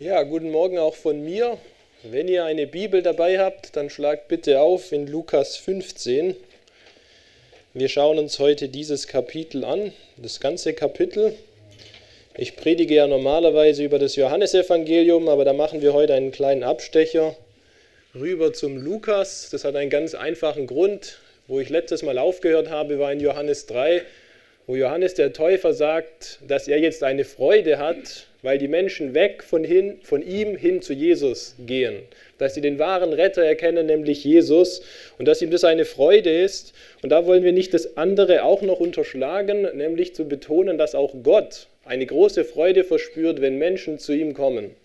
Ja, guten Morgen auch von mir. Wenn ihr eine Bibel dabei habt, dann schlagt bitte auf in Lukas 15. Wir schauen uns heute dieses Kapitel an, das ganze Kapitel. Ich predige ja normalerweise über das Johannesevangelium, aber da machen wir heute einen kleinen Abstecher rüber zum Lukas. Das hat einen ganz einfachen Grund. Wo ich letztes Mal aufgehört habe, war in Johannes 3, wo Johannes der Täufer sagt, dass er jetzt eine Freude hat, weil die Menschen weg von, hin, von ihm hin zu Jesus gehen. Dass sie den wahren Retter erkennen, nämlich Jesus, und dass ihm das eine Freude ist. Und da wollen wir nicht das andere auch noch unterschlagen, nämlich zu betonen, dass auch Gott eine große Freude verspürt, wenn Menschen zu ihm kommen.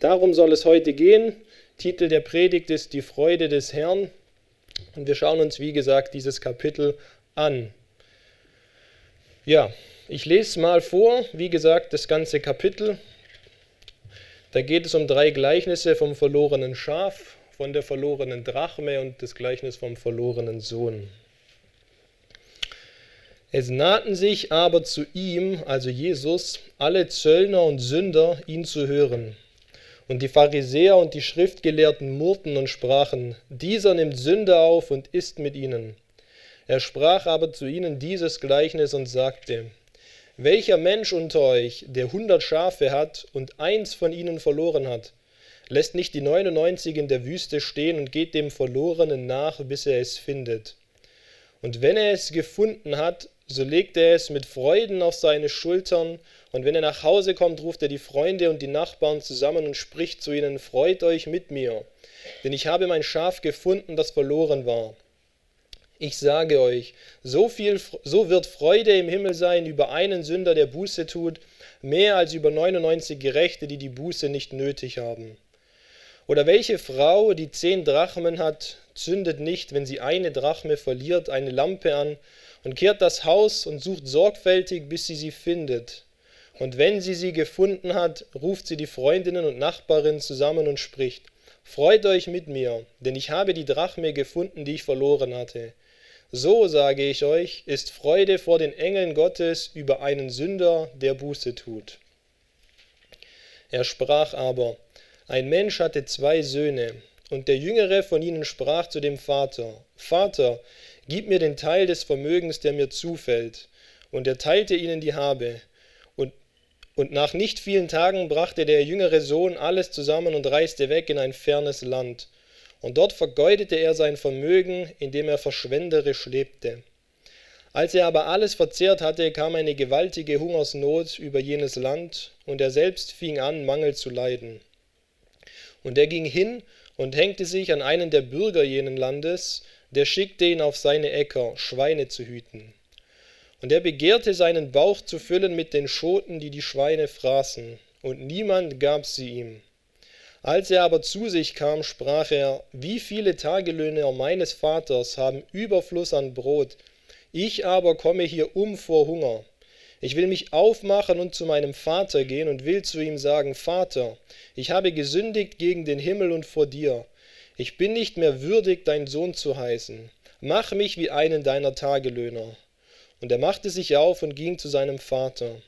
Darum soll es heute gehen. Titel der Predigt ist Die Freude des Herrn. Und wir schauen uns, wie gesagt, dieses Kapitel an. Ja, ich lese mal vor, wie gesagt, das ganze Kapitel. Da geht es um drei Gleichnisse vom verlorenen Schaf, von der verlorenen Drachme und das Gleichnis vom verlorenen Sohn. Es nahten sich aber zu ihm, also Jesus, alle Zöllner und Sünder, ihn zu hören. Und die Pharisäer und die Schriftgelehrten murrten und sprachen, dieser nimmt Sünde auf und isst mit ihnen. Er sprach aber zu ihnen dieses Gleichnis und sagte, welcher Mensch unter euch, der hundert Schafe hat und eins von ihnen verloren hat, lässt nicht die 99 in der Wüste stehen und geht dem Verlorenen nach, bis er es findet? Und wenn er es gefunden hat, so legt er es mit Freuden auf seine Schultern, und wenn er nach Hause kommt, ruft er die Freunde und die Nachbarn zusammen und spricht zu ihnen, Freut euch mit mir, denn ich habe mein Schaf gefunden, das verloren war. Ich sage euch, so, viel, so wird Freude im Himmel sein über einen Sünder, der Buße tut, mehr als über 99 Gerechte, die die Buße nicht nötig haben. Oder welche Frau, die zehn Drachmen hat, zündet nicht, wenn sie eine Drachme verliert, eine Lampe an und kehrt das Haus und sucht sorgfältig, bis sie sie findet. Und wenn sie sie gefunden hat, ruft sie die Freundinnen und Nachbarinnen zusammen und spricht, Freut euch mit mir, denn ich habe die Drachme gefunden, die ich verloren hatte. So, sage ich euch, ist Freude vor den Engeln Gottes über einen Sünder, der Buße tut. Er sprach aber, ein Mensch hatte zwei Söhne, und der jüngere von ihnen sprach zu dem Vater, Vater, gib mir den Teil des Vermögens, der mir zufällt. Und er teilte ihnen die Habe. Und, und nach nicht vielen Tagen brachte der jüngere Sohn alles zusammen und reiste weg in ein fernes Land und dort vergeudete er sein Vermögen, indem er verschwenderisch lebte. Als er aber alles verzehrt hatte, kam eine gewaltige Hungersnot über jenes Land, und er selbst fing an, Mangel zu leiden. Und er ging hin und hängte sich an einen der Bürger jenen Landes, der schickte ihn auf seine Äcker, Schweine zu hüten. Und er begehrte seinen Bauch zu füllen mit den Schoten, die die Schweine fraßen, und niemand gab sie ihm. Als er aber zu sich kam, sprach er, wie viele Tagelöhner meines Vaters haben Überfluss an Brot, ich aber komme hier um vor Hunger. Ich will mich aufmachen und zu meinem Vater gehen und will zu ihm sagen, Vater, ich habe gesündigt gegen den Himmel und vor dir. Ich bin nicht mehr würdig, dein Sohn zu heißen. Mach mich wie einen deiner Tagelöhner. Und er machte sich auf und ging zu seinem Vater.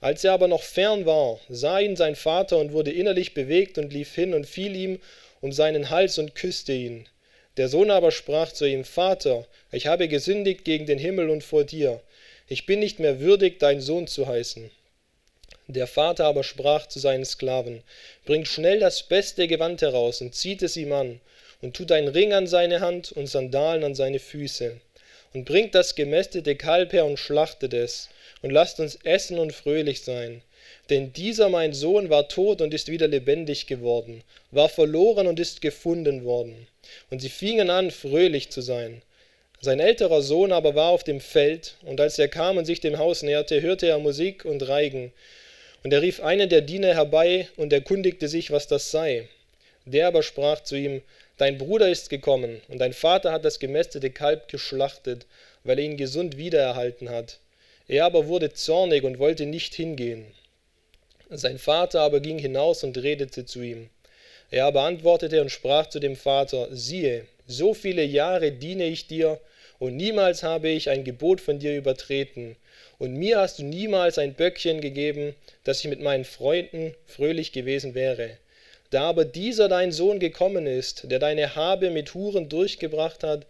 Als er aber noch fern war, sah ihn sein Vater und wurde innerlich bewegt und lief hin und fiel ihm um seinen Hals und küsste ihn. Der Sohn aber sprach zu ihm, Vater, ich habe gesündigt gegen den Himmel und vor dir. Ich bin nicht mehr würdig, dein Sohn zu heißen. Der Vater aber sprach zu seinen Sklaven, Bringt schnell das beste Gewand heraus und zieht es ihm an, und tut einen Ring an seine Hand und Sandalen an seine Füße, und bringt das gemästete Kalb her und schlachtet es, und lasst uns essen und fröhlich sein. Denn dieser mein Sohn war tot und ist wieder lebendig geworden, war verloren und ist gefunden worden. Und sie fingen an, fröhlich zu sein. Sein älterer Sohn aber war auf dem Feld, und als er kam und sich dem Haus näherte, hörte er Musik und Reigen. Und er rief einen der Diener herbei und erkundigte sich, was das sei. Der aber sprach zu ihm, Dein Bruder ist gekommen, und dein Vater hat das gemästete Kalb geschlachtet, weil er ihn gesund wiedererhalten hat. Er aber wurde zornig und wollte nicht hingehen. Sein Vater aber ging hinaus und redete zu ihm. Er aber antwortete und sprach zu dem Vater, siehe, so viele Jahre diene ich dir, und niemals habe ich ein Gebot von dir übertreten, Und mir hast du niemals ein Böckchen gegeben, dass ich mit meinen Freunden fröhlich gewesen wäre. Da aber dieser dein Sohn gekommen ist, der deine Habe mit Huren durchgebracht hat,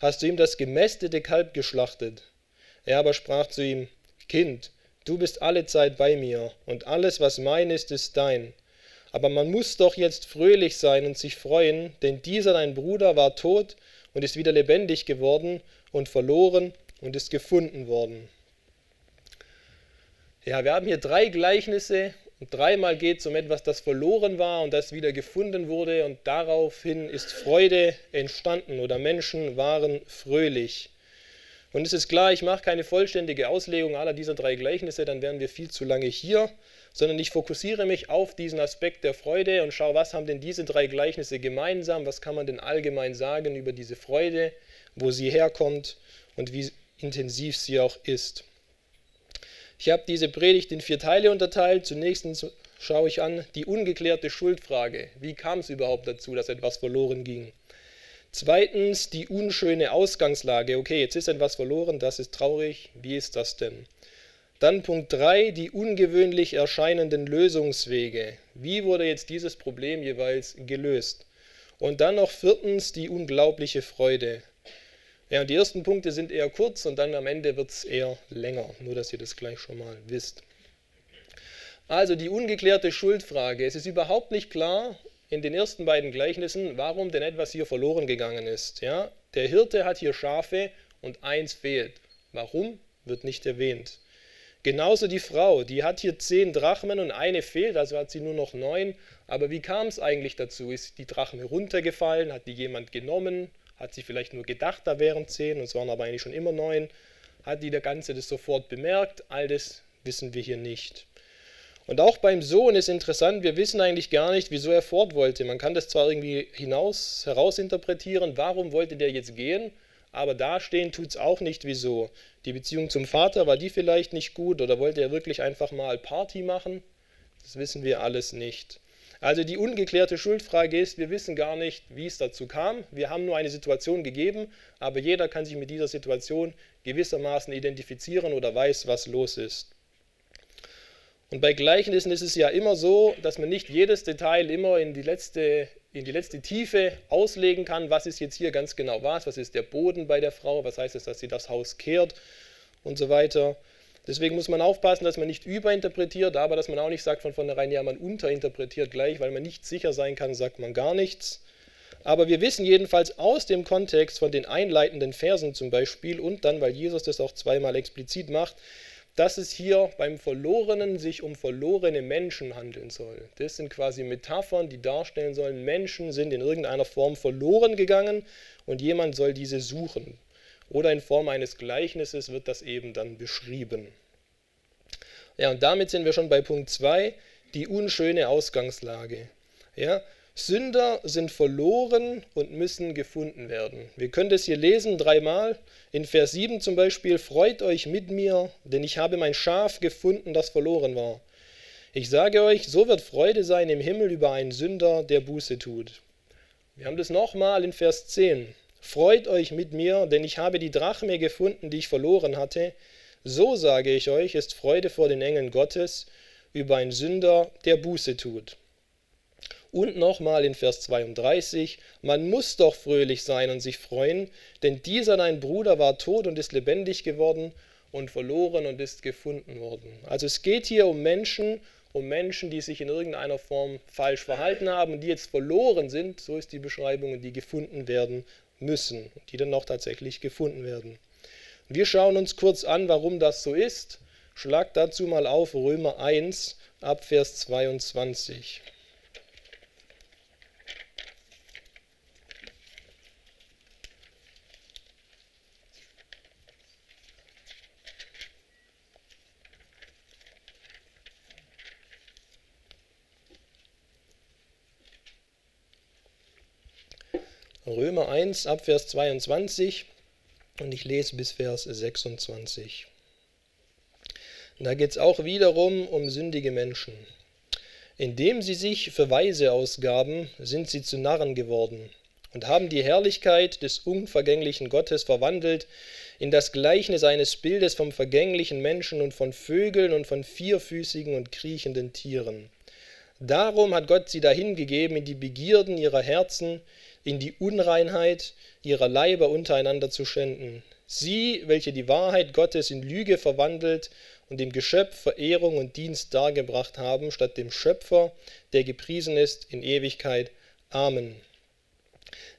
hast du ihm das gemästete Kalb geschlachtet. Er aber sprach zu ihm, Kind, du bist alle Zeit bei mir, und alles, was mein ist, ist dein. Aber man muss doch jetzt fröhlich sein und sich freuen, denn dieser dein Bruder war tot und ist wieder lebendig geworden und verloren und ist gefunden worden. Ja, wir haben hier drei Gleichnisse und dreimal geht es um etwas, das verloren war und das wieder gefunden wurde und daraufhin ist Freude entstanden oder Menschen waren fröhlich. Und es ist klar, ich mache keine vollständige Auslegung aller dieser drei Gleichnisse, dann wären wir viel zu lange hier, sondern ich fokussiere mich auf diesen Aspekt der Freude und schaue, was haben denn diese drei Gleichnisse gemeinsam, was kann man denn allgemein sagen über diese Freude, wo sie herkommt und wie intensiv sie auch ist. Ich habe diese Predigt in vier Teile unterteilt. Zunächst schaue ich an die ungeklärte Schuldfrage. Wie kam es überhaupt dazu, dass etwas verloren ging? Zweitens die unschöne Ausgangslage. Okay, jetzt ist etwas verloren, das ist traurig. Wie ist das denn? Dann Punkt 3, die ungewöhnlich erscheinenden Lösungswege. Wie wurde jetzt dieses Problem jeweils gelöst? Und dann noch viertens die unglaubliche Freude. Ja, die ersten Punkte sind eher kurz und dann am Ende wird es eher länger, nur dass ihr das gleich schon mal wisst. Also die ungeklärte Schuldfrage. Es ist überhaupt nicht klar in den ersten beiden Gleichnissen, warum denn etwas hier verloren gegangen ist. Ja, der Hirte hat hier Schafe und eins fehlt. Warum wird nicht erwähnt. Genauso die Frau, die hat hier zehn Drachmen und eine fehlt, also hat sie nur noch neun. Aber wie kam es eigentlich dazu? Ist die Drachme runtergefallen? Hat die jemand genommen? Hat sie vielleicht nur gedacht, da wären zehn und es waren aber eigentlich schon immer neun? Hat die der Ganze das sofort bemerkt? All das wissen wir hier nicht. Und auch beim Sohn ist interessant, wir wissen eigentlich gar nicht, wieso er fort wollte. Man kann das zwar irgendwie hinaus, herausinterpretieren, warum wollte der jetzt gehen, aber dastehen tut es auch nicht, wieso. Die Beziehung zum Vater, war die vielleicht nicht gut oder wollte er wirklich einfach mal Party machen? Das wissen wir alles nicht. Also die ungeklärte Schuldfrage ist, wir wissen gar nicht, wie es dazu kam. Wir haben nur eine Situation gegeben, aber jeder kann sich mit dieser Situation gewissermaßen identifizieren oder weiß, was los ist. Und bei Gleichnissen ist es ja immer so, dass man nicht jedes Detail immer in die letzte, in die letzte Tiefe auslegen kann. Was ist jetzt hier ganz genau was? Was ist der Boden bei der Frau? Was heißt es, dass sie das Haus kehrt? Und so weiter. Deswegen muss man aufpassen, dass man nicht überinterpretiert, aber dass man auch nicht sagt von vornherein, ja, man unterinterpretiert gleich, weil man nicht sicher sein kann, sagt man gar nichts. Aber wir wissen jedenfalls aus dem Kontext von den einleitenden Versen zum Beispiel und dann, weil Jesus das auch zweimal explizit macht, dass es hier beim Verlorenen sich um verlorene Menschen handeln soll. Das sind quasi Metaphern, die darstellen sollen, Menschen sind in irgendeiner Form verloren gegangen und jemand soll diese suchen. Oder in Form eines Gleichnisses wird das eben dann beschrieben. Ja, und damit sind wir schon bei Punkt 2, die unschöne Ausgangslage. Ja, Sünder sind verloren und müssen gefunden werden. Wir können das hier lesen dreimal. In Vers 7 zum Beispiel, freut euch mit mir, denn ich habe mein Schaf gefunden, das verloren war. Ich sage euch, so wird Freude sein im Himmel über einen Sünder, der Buße tut. Wir haben das nochmal in Vers 10. Freut euch mit mir, denn ich habe die Drachme gefunden, die ich verloren hatte. So sage ich euch, ist Freude vor den Engeln Gottes über einen Sünder, der Buße tut. Und nochmal in Vers 32, man muss doch fröhlich sein und sich freuen, denn dieser dein Bruder war tot und ist lebendig geworden und verloren und ist gefunden worden. Also es geht hier um Menschen, um Menschen, die sich in irgendeiner Form falsch verhalten haben und die jetzt verloren sind, so ist die Beschreibung, und die gefunden werden müssen, die dann auch tatsächlich gefunden werden. Wir schauen uns kurz an, warum das so ist. Schlag dazu mal auf Römer 1 ab Vers 22. Römer 1 ab Vers 22 und ich lese bis Vers 26. Da geht es auch wiederum um sündige Menschen. Indem sie sich für Weise ausgaben, sind sie zu Narren geworden. und haben die Herrlichkeit des unvergänglichen Gottes verwandelt in das Gleichnis eines Bildes vom vergänglichen Menschen und von Vögeln und von vierfüßigen und kriechenden Tieren. Darum hat Gott sie dahingegeben in die Begierden ihrer Herzen, in die Unreinheit ihrer Leiber untereinander zu schänden. Sie, welche die Wahrheit Gottes in Lüge verwandelt und dem Geschöpf Verehrung und Dienst dargebracht haben, statt dem Schöpfer, der gepriesen ist in Ewigkeit. Amen.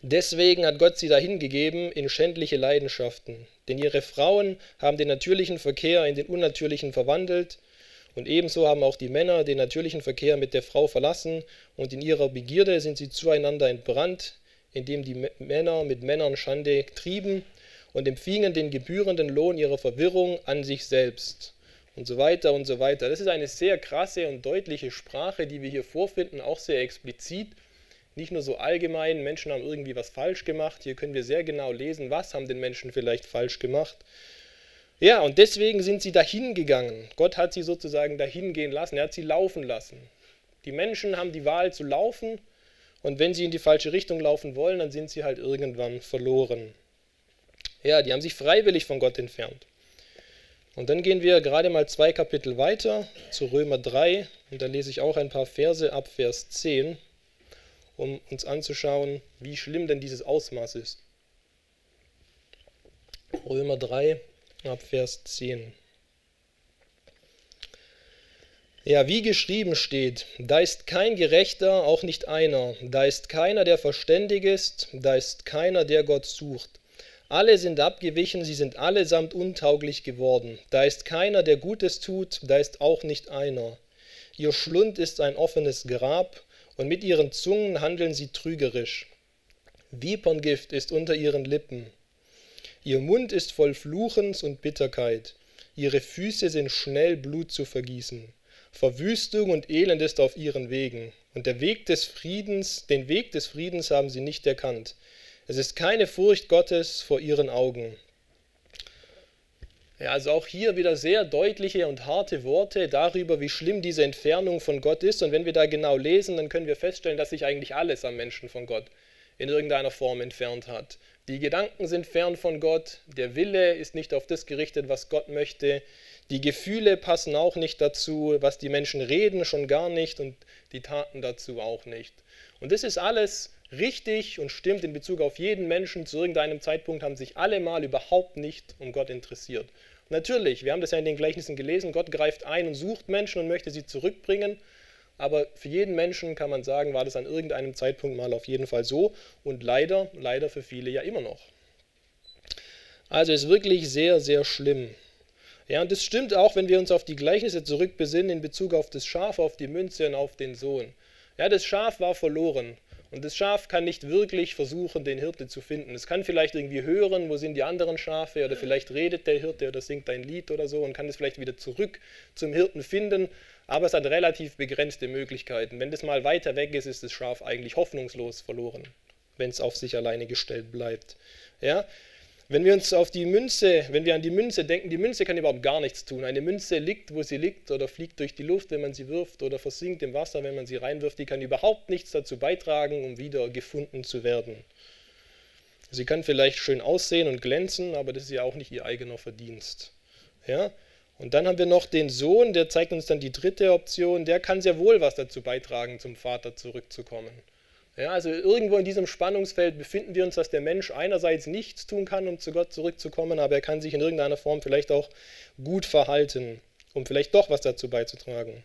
Deswegen hat Gott sie dahingegeben in schändliche Leidenschaften, denn ihre Frauen haben den natürlichen Verkehr in den unnatürlichen verwandelt, und ebenso haben auch die Männer den natürlichen Verkehr mit der Frau verlassen, und in ihrer Begierde sind sie zueinander entbrannt, indem die Männer mit Männern Schande trieben und empfingen den gebührenden Lohn ihrer Verwirrung an sich selbst. Und so weiter und so weiter. Das ist eine sehr krasse und deutliche Sprache, die wir hier vorfinden, auch sehr explizit. Nicht nur so allgemein, Menschen haben irgendwie was falsch gemacht. Hier können wir sehr genau lesen, was haben den Menschen vielleicht falsch gemacht. Ja, und deswegen sind sie dahin gegangen. Gott hat sie sozusagen dahin gehen lassen. Er hat sie laufen lassen. Die Menschen haben die Wahl zu laufen und wenn sie in die falsche Richtung laufen wollen, dann sind sie halt irgendwann verloren. Ja, die haben sich freiwillig von Gott entfernt. Und dann gehen wir gerade mal zwei Kapitel weiter zu Römer 3 und da lese ich auch ein paar Verse ab Vers 10, um uns anzuschauen, wie schlimm denn dieses Ausmaß ist. Römer 3 ab Vers 10. Ja, wie geschrieben steht, da ist kein Gerechter, auch nicht einer, da ist keiner, der verständig ist, da ist keiner, der Gott sucht. Alle sind abgewichen, sie sind allesamt untauglich geworden. Da ist keiner, der Gutes tut, da ist auch nicht einer. Ihr Schlund ist ein offenes Grab, und mit ihren Zungen handeln sie trügerisch. Viperngift ist unter ihren Lippen. Ihr Mund ist voll Fluchens und Bitterkeit. Ihre Füße sind schnell Blut zu vergießen. Verwüstung und Elend ist auf ihren Wegen, und der Weg des Friedens, den Weg des Friedens haben sie nicht erkannt. Es ist keine Furcht Gottes vor ihren Augen. Ja, also auch hier wieder sehr deutliche und harte Worte darüber, wie schlimm diese Entfernung von Gott ist. Und wenn wir da genau lesen, dann können wir feststellen, dass sich eigentlich alles am Menschen von Gott in irgendeiner Form entfernt hat. Die Gedanken sind fern von Gott, der Wille ist nicht auf das gerichtet, was Gott möchte, die Gefühle passen auch nicht dazu, was die Menschen reden schon gar nicht und die Taten dazu auch nicht. Und das ist alles richtig und stimmt in Bezug auf jeden Menschen. Zu irgendeinem Zeitpunkt haben sich alle mal überhaupt nicht um Gott interessiert. Natürlich, wir haben das ja in den Gleichnissen gelesen, Gott greift ein und sucht Menschen und möchte sie zurückbringen. Aber für jeden Menschen kann man sagen, war das an irgendeinem Zeitpunkt mal auf jeden Fall so und leider, leider für viele ja immer noch. Also ist wirklich sehr, sehr schlimm. Ja, und das stimmt auch, wenn wir uns auf die Gleichnisse zurückbesinnen in Bezug auf das Schaf, auf die Münze und auf den Sohn. Ja, das Schaf war verloren. Und das Schaf kann nicht wirklich versuchen, den Hirte zu finden. Es kann vielleicht irgendwie hören, wo sind die anderen Schafe, oder vielleicht redet der Hirte oder singt ein Lied oder so und kann es vielleicht wieder zurück zum Hirten finden, aber es hat relativ begrenzte Möglichkeiten. Wenn das mal weiter weg ist, ist das Schaf eigentlich hoffnungslos verloren, wenn es auf sich alleine gestellt bleibt. Ja? Wenn wir uns auf die Münze, wenn wir an die Münze denken, die Münze kann überhaupt gar nichts tun. Eine Münze liegt, wo sie liegt, oder fliegt durch die Luft, wenn man sie wirft, oder versinkt im Wasser, wenn man sie reinwirft. Die kann überhaupt nichts dazu beitragen, um wieder gefunden zu werden. Sie kann vielleicht schön aussehen und glänzen, aber das ist ja auch nicht ihr eigener Verdienst. Ja? Und dann haben wir noch den Sohn, der zeigt uns dann die dritte Option. Der kann sehr wohl was dazu beitragen, zum Vater zurückzukommen. Ja, also irgendwo in diesem Spannungsfeld befinden wir uns, dass der Mensch einerseits nichts tun kann, um zu Gott zurückzukommen, aber er kann sich in irgendeiner Form vielleicht auch gut verhalten, um vielleicht doch was dazu beizutragen.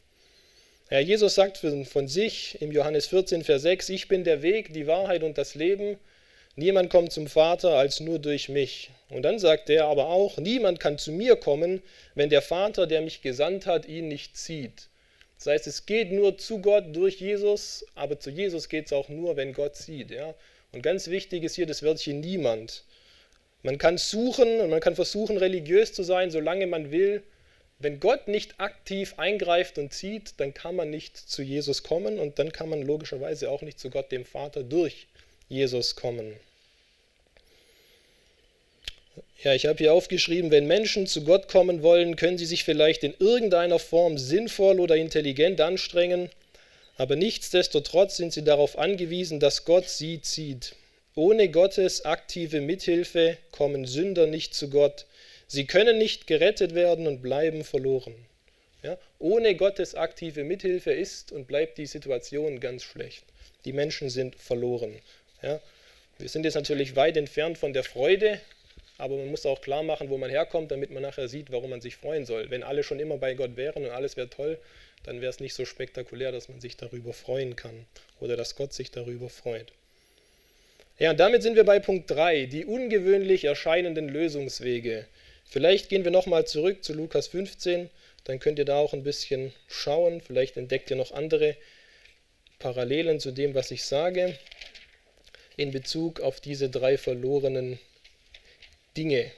Ja, Jesus sagt von sich im Johannes 14, Vers 6, ich bin der Weg, die Wahrheit und das Leben. Niemand kommt zum Vater als nur durch mich. Und dann sagt er aber auch, niemand kann zu mir kommen, wenn der Vater, der mich gesandt hat, ihn nicht zieht. Das heißt, es geht nur zu Gott durch Jesus, aber zu Jesus geht es auch nur, wenn Gott sieht. Ja? Und ganz wichtig ist hier das Wörtchen niemand. Man kann suchen und man kann versuchen, religiös zu sein, solange man will. Wenn Gott nicht aktiv eingreift und zieht, dann kann man nicht zu Jesus kommen und dann kann man logischerweise auch nicht zu Gott, dem Vater, durch Jesus kommen. Ja, ich habe hier aufgeschrieben, wenn Menschen zu Gott kommen wollen, können sie sich vielleicht in irgendeiner Form sinnvoll oder intelligent anstrengen, aber nichtsdestotrotz sind sie darauf angewiesen, dass Gott sie zieht. ohne Gottes aktive Mithilfe kommen Sünder nicht zu Gott. Sie können nicht gerettet werden und bleiben verloren. Ja? Ohne Gottes aktive Mithilfe ist und bleibt die Situation ganz schlecht. Die Menschen sind verloren. Ja? Wir sind jetzt natürlich weit entfernt von der Freude, aber man muss auch klar machen, wo man herkommt, damit man nachher sieht, warum man sich freuen soll. Wenn alle schon immer bei Gott wären und alles wäre toll, dann wäre es nicht so spektakulär, dass man sich darüber freuen kann oder dass Gott sich darüber freut. Ja, und damit sind wir bei Punkt 3, die ungewöhnlich erscheinenden Lösungswege. Vielleicht gehen wir nochmal zurück zu Lukas 15, dann könnt ihr da auch ein bisschen schauen. Vielleicht entdeckt ihr noch andere Parallelen zu dem, was ich sage, in Bezug auf diese drei verlorenen Dinge.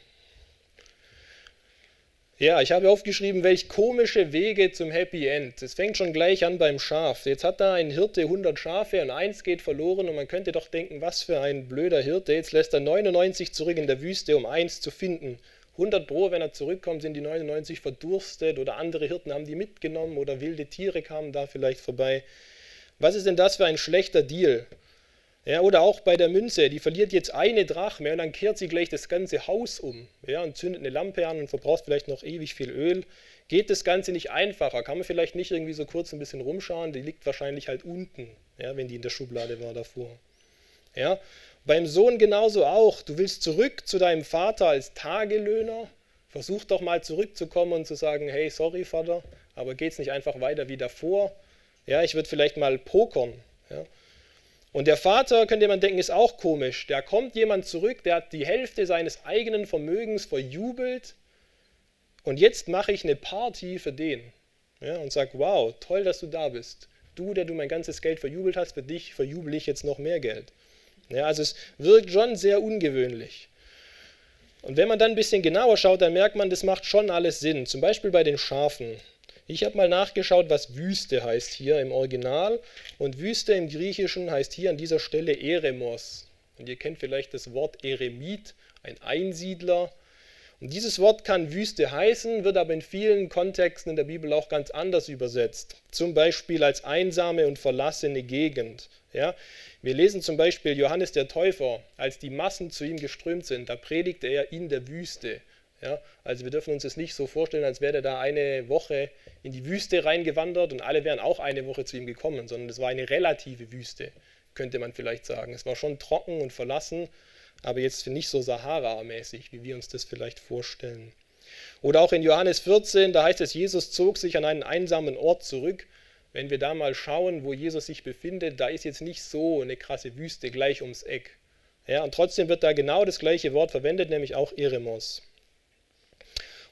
Ja, ich habe aufgeschrieben, welch komische Wege zum Happy End. Es fängt schon gleich an beim Schaf. Jetzt hat da ein Hirte 100 Schafe und eins geht verloren und man könnte doch denken, was für ein blöder Hirte. Jetzt lässt er 99 zurück in der Wüste, um eins zu finden. 100 Pro, wenn er zurückkommt, sind die 99 verdurstet oder andere Hirten haben die mitgenommen oder wilde Tiere kamen da vielleicht vorbei. Was ist denn das für ein schlechter Deal? Ja, oder auch bei der Münze, die verliert jetzt eine Drachme und dann kehrt sie gleich das ganze Haus um ja, und zündet eine Lampe an und verbraucht vielleicht noch ewig viel Öl. Geht das Ganze nicht einfacher? Kann man vielleicht nicht irgendwie so kurz ein bisschen rumschauen? Die liegt wahrscheinlich halt unten, ja, wenn die in der Schublade war davor. Ja, beim Sohn genauso auch. Du willst zurück zu deinem Vater als Tagelöhner. Versuch doch mal zurückzukommen und zu sagen, hey, sorry Vater, aber geht es nicht einfach weiter wie davor? Ja, ich würde vielleicht mal pokern. Ja. Und der Vater, könnte man denken, ist auch komisch. Da kommt jemand zurück, der hat die Hälfte seines eigenen Vermögens verjubelt und jetzt mache ich eine Party für den. Ja, und sage, wow, toll, dass du da bist. Du, der du mein ganzes Geld verjubelt hast, für dich verjubel ich jetzt noch mehr Geld. Ja, also es wirkt schon sehr ungewöhnlich. Und wenn man dann ein bisschen genauer schaut, dann merkt man, das macht schon alles Sinn. Zum Beispiel bei den Schafen. Ich habe mal nachgeschaut, was Wüste heißt hier im Original. Und Wüste im Griechischen heißt hier an dieser Stelle Eremos. Und ihr kennt vielleicht das Wort Eremit, ein Einsiedler. Und dieses Wort kann Wüste heißen, wird aber in vielen Kontexten in der Bibel auch ganz anders übersetzt. Zum Beispiel als einsame und verlassene Gegend. Ja? Wir lesen zum Beispiel Johannes der Täufer, als die Massen zu ihm geströmt sind, da predigte er in der Wüste. Ja, also wir dürfen uns das nicht so vorstellen, als wäre er da eine Woche in die Wüste reingewandert und alle wären auch eine Woche zu ihm gekommen, sondern es war eine relative Wüste, könnte man vielleicht sagen. Es war schon trocken und verlassen, aber jetzt nicht so Sahara-mäßig, wie wir uns das vielleicht vorstellen. Oder auch in Johannes 14, da heißt es, Jesus zog sich an einen einsamen Ort zurück. Wenn wir da mal schauen, wo Jesus sich befindet, da ist jetzt nicht so eine krasse Wüste gleich ums Eck. Ja, und trotzdem wird da genau das gleiche Wort verwendet, nämlich auch Eremos.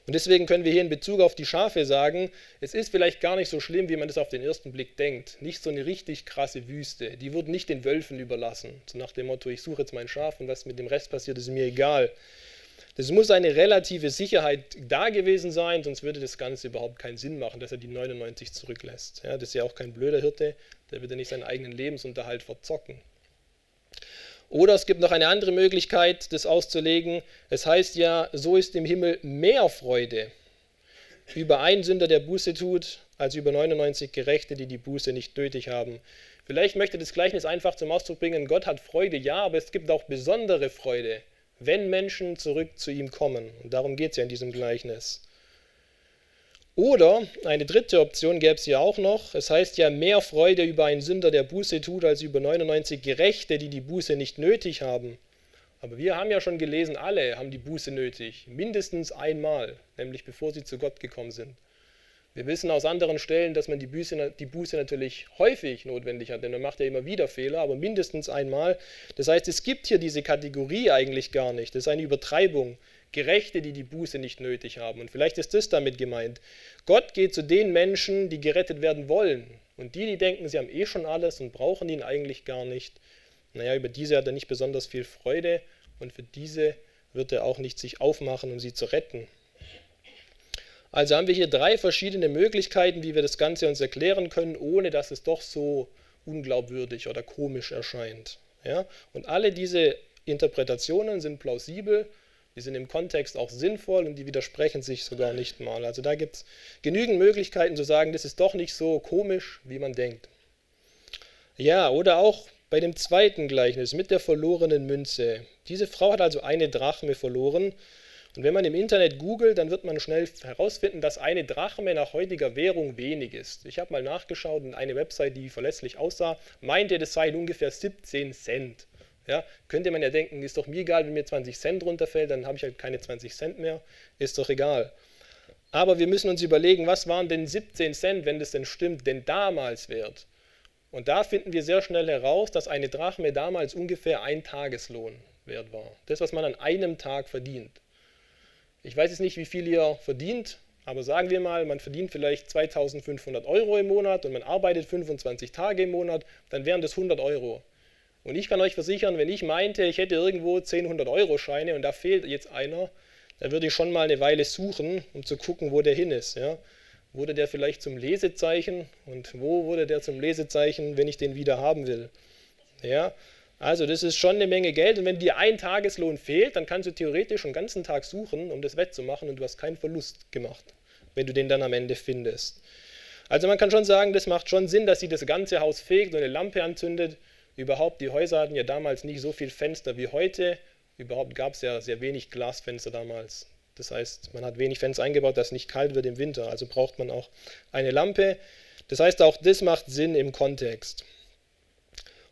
Und deswegen können wir hier in Bezug auf die Schafe sagen, es ist vielleicht gar nicht so schlimm, wie man das auf den ersten Blick denkt. Nicht so eine richtig krasse Wüste. Die wird nicht den Wölfen überlassen. So nach dem Motto, ich suche jetzt mein Schaf und was mit dem Rest passiert, ist mir egal. Das muss eine relative Sicherheit da gewesen sein, sonst würde das Ganze überhaupt keinen Sinn machen, dass er die 99 zurücklässt. Ja, das ist ja auch kein blöder Hirte, der wird ja nicht seinen eigenen Lebensunterhalt verzocken. Oder es gibt noch eine andere Möglichkeit, das auszulegen. Es heißt ja, so ist im Himmel mehr Freude über einen Sünder, der Buße tut, als über 99 Gerechte, die die Buße nicht nötig haben. Vielleicht möchte das Gleichnis einfach zum Ausdruck bringen, Gott hat Freude, ja, aber es gibt auch besondere Freude, wenn Menschen zurück zu ihm kommen. Und darum geht es ja in diesem Gleichnis. Oder eine dritte Option gäbe es ja auch noch. Es heißt ja, mehr Freude über einen Sünder, der Buße tut, als über 99 Gerechte, die die Buße nicht nötig haben. Aber wir haben ja schon gelesen, alle haben die Buße nötig. Mindestens einmal, nämlich bevor sie zu Gott gekommen sind. Wir wissen aus anderen Stellen, dass man die Buße, die Buße natürlich häufig notwendig hat, denn man macht ja immer wieder Fehler, aber mindestens einmal. Das heißt, es gibt hier diese Kategorie eigentlich gar nicht. Das ist eine Übertreibung. Gerechte, die die Buße nicht nötig haben. Und vielleicht ist das damit gemeint. Gott geht zu den Menschen, die gerettet werden wollen. Und die, die denken, sie haben eh schon alles und brauchen ihn eigentlich gar nicht, naja, über diese hat er nicht besonders viel Freude und für diese wird er auch nicht sich aufmachen, um sie zu retten. Also haben wir hier drei verschiedene Möglichkeiten, wie wir das Ganze uns erklären können, ohne dass es doch so unglaubwürdig oder komisch erscheint. Ja? Und alle diese Interpretationen sind plausibel die sind im Kontext auch sinnvoll und die widersprechen sich sogar nicht mal. Also da gibt es genügend Möglichkeiten zu sagen, das ist doch nicht so komisch, wie man denkt. Ja, oder auch bei dem zweiten Gleichnis mit der verlorenen Münze. Diese Frau hat also eine Drachme verloren. Und wenn man im Internet googelt, dann wird man schnell herausfinden, dass eine Drachme nach heutiger Währung wenig ist. Ich habe mal nachgeschaut und eine Website, die verlässlich aussah, meinte, das seien ungefähr 17 Cent. Ja, könnte man ja denken, ist doch mir egal, wenn mir 20 Cent runterfällt, dann habe ich halt keine 20 Cent mehr, ist doch egal. Aber wir müssen uns überlegen, was waren denn 17 Cent, wenn das denn stimmt, denn damals wert? Und da finden wir sehr schnell heraus, dass eine Drachme damals ungefähr ein Tageslohn wert war. Das, was man an einem Tag verdient. Ich weiß jetzt nicht, wie viel ihr verdient, aber sagen wir mal, man verdient vielleicht 2500 Euro im Monat und man arbeitet 25 Tage im Monat, dann wären das 100 Euro. Und ich kann euch versichern, wenn ich meinte, ich hätte irgendwo 10 100-Euro-Scheine und da fehlt jetzt einer, dann würde ich schon mal eine Weile suchen, um zu gucken, wo der hin ist. Ja? Wurde der vielleicht zum Lesezeichen und wo wurde der zum Lesezeichen, wenn ich den wieder haben will? Ja? Also das ist schon eine Menge Geld und wenn dir ein Tageslohn fehlt, dann kannst du theoretisch einen ganzen Tag suchen, um das wettzumachen und du hast keinen Verlust gemacht, wenn du den dann am Ende findest. Also man kann schon sagen, das macht schon Sinn, dass sie das ganze Haus fegt und eine Lampe anzündet Überhaupt, die Häuser hatten ja damals nicht so viel Fenster wie heute. Überhaupt gab es ja sehr wenig Glasfenster damals. Das heißt, man hat wenig Fenster eingebaut, dass es nicht kalt wird im Winter. Also braucht man auch eine Lampe. Das heißt, auch das macht Sinn im Kontext.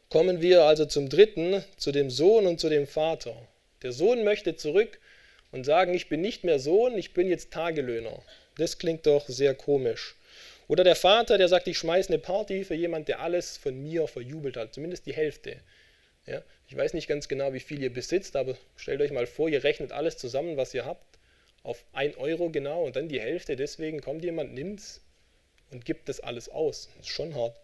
Kommen wir also zum dritten, zu dem Sohn und zu dem Vater. Der Sohn möchte zurück und sagen, ich bin nicht mehr Sohn, ich bin jetzt Tagelöhner. Das klingt doch sehr komisch. Oder der Vater, der sagt, ich schmeiße eine Party für jemanden, der alles von mir verjubelt hat, zumindest die Hälfte. Ja? Ich weiß nicht ganz genau, wie viel ihr besitzt, aber stellt euch mal vor, ihr rechnet alles zusammen, was ihr habt, auf 1 Euro genau und dann die Hälfte. Deswegen kommt jemand, nimmt es und gibt das alles aus. Das ist schon hart.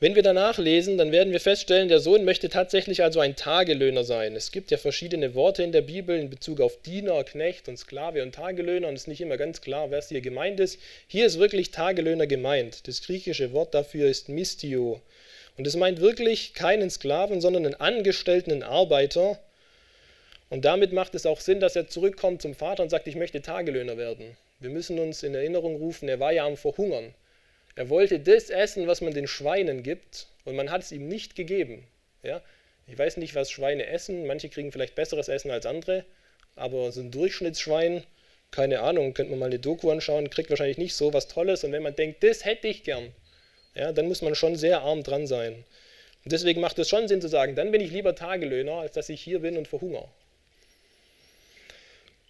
Wenn wir danach lesen, dann werden wir feststellen, der Sohn möchte tatsächlich also ein Tagelöhner sein. Es gibt ja verschiedene Worte in der Bibel in Bezug auf Diener, Knecht und Sklave und Tagelöhner und es ist nicht immer ganz klar, was hier gemeint ist. Hier ist wirklich Tagelöhner gemeint. Das griechische Wort dafür ist Mistio. Und es meint wirklich keinen Sklaven, sondern einen angestellten Arbeiter. Und damit macht es auch Sinn, dass er zurückkommt zum Vater und sagt, ich möchte Tagelöhner werden. Wir müssen uns in Erinnerung rufen, er war ja am Verhungern. Er wollte das essen, was man den Schweinen gibt, und man hat es ihm nicht gegeben. Ja? Ich weiß nicht, was Schweine essen. Manche kriegen vielleicht besseres Essen als andere, aber so ein Durchschnittsschwein, keine Ahnung, könnte man mal eine Doku anschauen, kriegt wahrscheinlich nicht so was Tolles. Und wenn man denkt, das hätte ich gern, ja, dann muss man schon sehr arm dran sein. Und deswegen macht es schon Sinn zu sagen, dann bin ich lieber Tagelöhner, als dass ich hier bin und verhungere.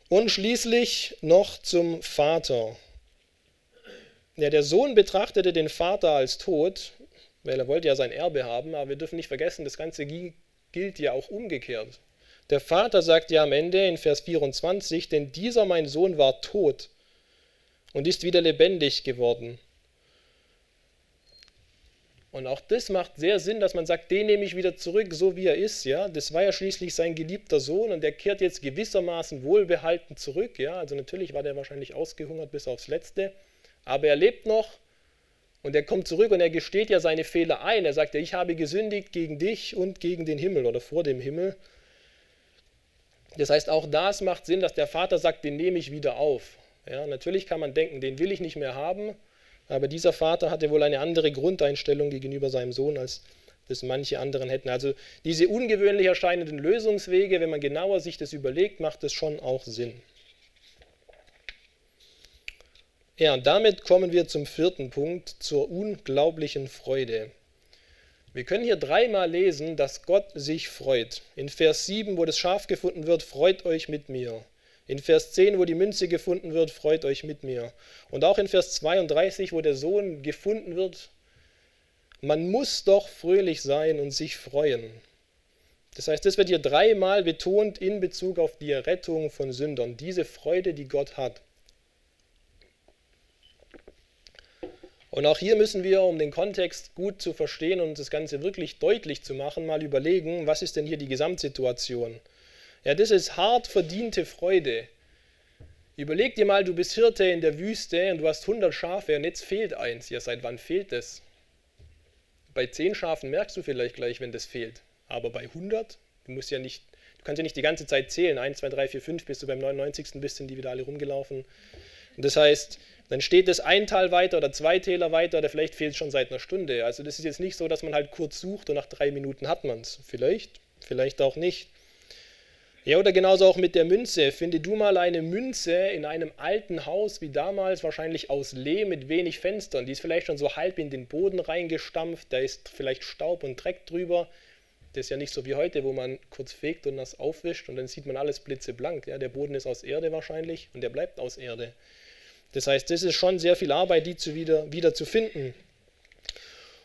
Und schließlich noch zum Vater. Ja, der Sohn betrachtete den Vater als tot, weil er wollte ja sein Erbe haben, aber wir dürfen nicht vergessen, das Ganze gilt ja auch umgekehrt. Der Vater sagt ja am Ende in Vers 24, denn dieser mein Sohn war tot und ist wieder lebendig geworden. Und auch das macht sehr Sinn, dass man sagt, den nehme ich wieder zurück, so wie er ist. Ja, das war ja schließlich sein geliebter Sohn und der kehrt jetzt gewissermaßen wohlbehalten zurück. Ja, also natürlich war der wahrscheinlich ausgehungert bis aufs Letzte. Aber er lebt noch und er kommt zurück und er gesteht ja seine Fehler ein. Er sagt ja, ich habe gesündigt gegen dich und gegen den Himmel oder vor dem Himmel. Das heißt, auch das macht Sinn, dass der Vater sagt, den nehme ich wieder auf. Ja, natürlich kann man denken, den will ich nicht mehr haben, aber dieser Vater hatte wohl eine andere Grundeinstellung gegenüber seinem Sohn, als das manche anderen hätten. Also diese ungewöhnlich erscheinenden Lösungswege, wenn man genauer sich das überlegt, macht es schon auch Sinn. Ja, und damit kommen wir zum vierten Punkt, zur unglaublichen Freude. Wir können hier dreimal lesen, dass Gott sich freut. In Vers 7, wo das Schaf gefunden wird, freut euch mit mir. In Vers 10, wo die Münze gefunden wird, freut euch mit mir. Und auch in Vers 32, wo der Sohn gefunden wird, man muss doch fröhlich sein und sich freuen. Das heißt, das wird hier dreimal betont in Bezug auf die Errettung von Sündern, diese Freude, die Gott hat. Und auch hier müssen wir, um den Kontext gut zu verstehen und das Ganze wirklich deutlich zu machen, mal überlegen, was ist denn hier die Gesamtsituation? Ja, das ist hart verdiente Freude. Überleg dir mal, du bist Hirte in der Wüste und du hast 100 Schafe und jetzt fehlt eins. Ja, seit wann fehlt das? Bei 10 Schafen merkst du vielleicht gleich, wenn das fehlt. Aber bei 100, du musst ja nicht, du kannst ja nicht die ganze Zeit zählen. 1, 2, 3, 4, 5, bis du beim 99. bist, sind die wieder alle rumgelaufen. Und das heißt, dann steht es ein Tal weiter oder zwei Täler weiter oder vielleicht fehlt es schon seit einer Stunde. Also das ist jetzt nicht so, dass man halt kurz sucht und nach drei Minuten hat man es. Vielleicht, vielleicht auch nicht. Ja, oder genauso auch mit der Münze. Finde du mal eine Münze in einem alten Haus wie damals, wahrscheinlich aus Lehm mit wenig Fenstern. Die ist vielleicht schon so halb in den Boden reingestampft, da ist vielleicht Staub und Dreck drüber. Das ist ja nicht so wie heute, wo man kurz fegt und das aufwischt und dann sieht man alles blitzeblank. Ja, der Boden ist aus Erde wahrscheinlich und der bleibt aus Erde. Das heißt, das ist schon sehr viel Arbeit, die zu wieder, wieder zu finden.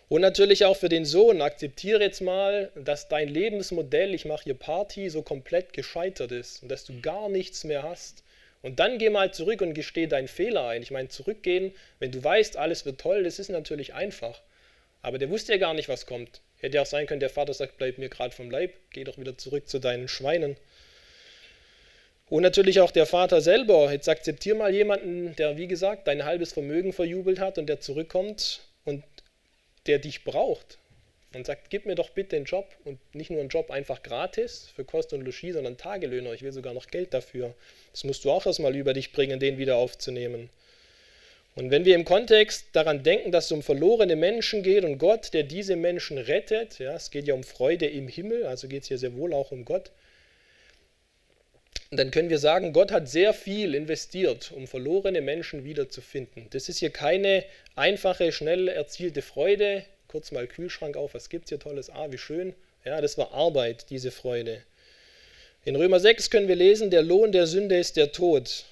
Und natürlich auch für den Sohn, akzeptiere jetzt mal, dass dein Lebensmodell, ich mache hier Party, so komplett gescheitert ist und dass du gar nichts mehr hast. Und dann geh mal zurück und gesteh deinen Fehler ein. Ich meine, zurückgehen, wenn du weißt, alles wird toll, das ist natürlich einfach. Aber der wusste ja gar nicht, was kommt. Hätte auch sein können, der Vater sagt, bleib mir gerade vom Leib, geh doch wieder zurück zu deinen Schweinen. Und natürlich auch der Vater selber. Jetzt akzeptier mal jemanden, der, wie gesagt, dein halbes Vermögen verjubelt hat und der zurückkommt und der dich braucht und sagt, gib mir doch bitte einen Job und nicht nur einen Job einfach gratis für Kost und Logis, sondern Tagelöhner, ich will sogar noch Geld dafür. Das musst du auch erstmal über dich bringen, den wieder aufzunehmen. Und wenn wir im Kontext daran denken, dass es um verlorene Menschen geht und Gott, der diese Menschen rettet, ja, es geht ja um Freude im Himmel, also geht es hier sehr wohl auch um Gott, dann können wir sagen, Gott hat sehr viel investiert, um verlorene Menschen wiederzufinden. Das ist hier keine einfache, schnell erzielte Freude. Kurz mal Kühlschrank auf, was gibt es hier Tolles? Ah, wie schön. Ja, das war Arbeit, diese Freude. In Römer 6 können wir lesen, der Lohn der Sünde ist der Tod.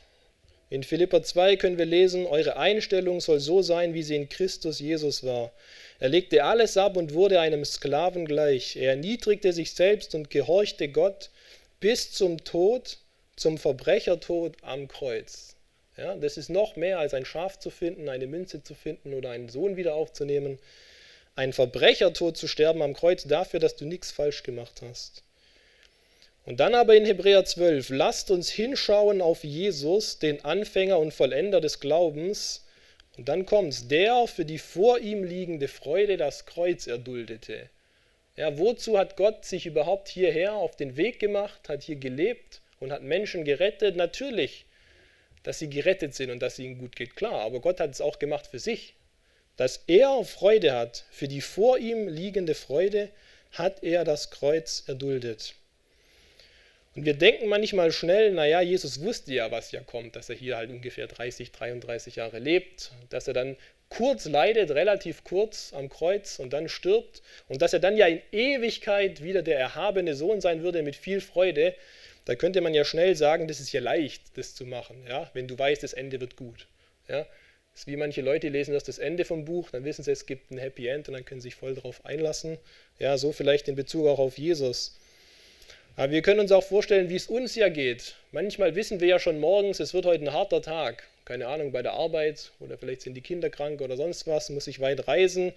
In Philippa 2 können wir lesen, eure Einstellung soll so sein, wie sie in Christus Jesus war. Er legte alles ab und wurde einem Sklaven gleich. Er erniedrigte sich selbst und gehorchte Gott bis zum Tod zum Verbrechertod am Kreuz. Ja, das ist noch mehr als ein Schaf zu finden, eine Münze zu finden oder einen Sohn wieder aufzunehmen. Ein Verbrechertod zu sterben am Kreuz dafür, dass du nichts falsch gemacht hast. Und dann aber in Hebräer 12, lasst uns hinschauen auf Jesus, den Anfänger und Vollender des Glaubens. Und dann kommt es, der für die vor ihm liegende Freude das Kreuz erduldete. Ja, wozu hat Gott sich überhaupt hierher auf den Weg gemacht, hat hier gelebt? Und hat Menschen gerettet. Natürlich, dass sie gerettet sind und dass es ihnen gut geht, klar. Aber Gott hat es auch gemacht für sich. Dass er Freude hat, für die vor ihm liegende Freude, hat er das Kreuz erduldet. Und wir denken manchmal schnell, naja, Jesus wusste ja, was ja kommt, dass er hier halt ungefähr 30, 33 Jahre lebt, dass er dann kurz leidet, relativ kurz am Kreuz und dann stirbt und dass er dann ja in Ewigkeit wieder der erhabene Sohn sein würde mit viel Freude. Da könnte man ja schnell sagen, das ist ja leicht, das zu machen, ja? wenn du weißt, das Ende wird gut. Ja? Das ist wie manche Leute lesen erst das Ende vom Buch, dann wissen sie, es gibt ein Happy End und dann können sie sich voll darauf einlassen. Ja, so vielleicht in Bezug auch auf Jesus. Aber wir können uns auch vorstellen, wie es uns ja geht. Manchmal wissen wir ja schon morgens, es wird heute ein harter Tag. Keine Ahnung, bei der Arbeit oder vielleicht sind die Kinder krank oder sonst was, muss ich weit reisen.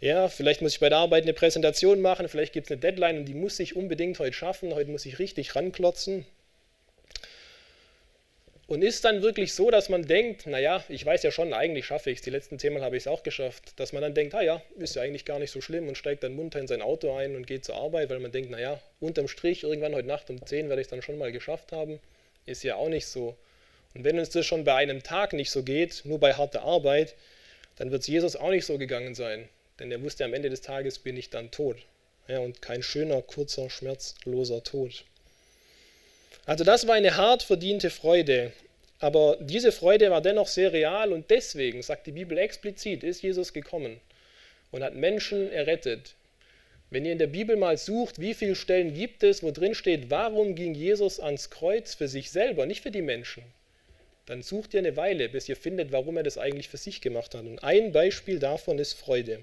Ja, vielleicht muss ich bei der Arbeit eine Präsentation machen, vielleicht gibt es eine Deadline und die muss ich unbedingt heute schaffen. Heute muss ich richtig ranklotzen. Und ist dann wirklich so, dass man denkt, naja, ich weiß ja schon, eigentlich schaffe ich es, die letzten zehnmal habe ich es auch geschafft, dass man dann denkt, ah ja, ist ja eigentlich gar nicht so schlimm und steigt dann munter in sein Auto ein und geht zur Arbeit, weil man denkt, naja, unterm Strich, irgendwann heute Nacht um 10 werde ich es dann schon mal geschafft haben. Ist ja auch nicht so. Und wenn uns das schon bei einem Tag nicht so geht, nur bei harter Arbeit, dann wird es Jesus auch nicht so gegangen sein. Denn er wusste, am Ende des Tages bin ich dann tot. Ja, und kein schöner, kurzer, schmerzloser Tod. Also das war eine hart verdiente Freude. Aber diese Freude war dennoch sehr real und deswegen, sagt die Bibel explizit, ist Jesus gekommen und hat Menschen errettet. Wenn ihr in der Bibel mal sucht, wie viele Stellen gibt es, wo drin steht, warum ging Jesus ans Kreuz für sich selber, nicht für die Menschen, dann sucht ihr eine Weile, bis ihr findet, warum er das eigentlich für sich gemacht hat. Und ein Beispiel davon ist Freude.